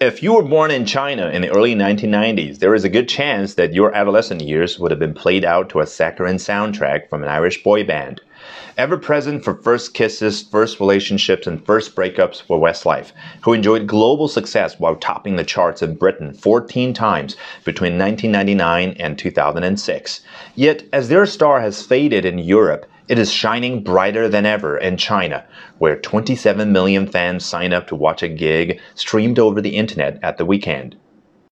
If you were born in China in the early 1990s, there is a good chance that your adolescent years would have been played out to a saccharine soundtrack from an Irish boy band. Ever present for first kisses, first relationships, and first breakups were Westlife, who enjoyed global success while topping the charts in Britain 14 times between 1999 and 2006. Yet, as their star has faded in Europe, it is shining brighter than ever in China, where 27 million fans sign up to watch a gig streamed over the internet at the weekend.